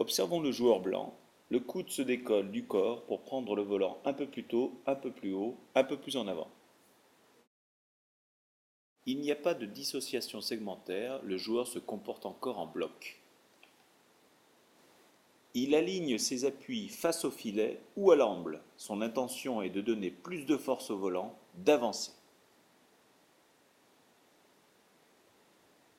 Observons le joueur blanc. Le coude se décolle du corps pour prendre le volant un peu plus tôt, un peu plus haut, un peu plus en avant. Il n'y a pas de dissociation segmentaire, le joueur se comporte encore en bloc. Il aligne ses appuis face au filet ou à l'amble. Son intention est de donner plus de force au volant, d'avancer.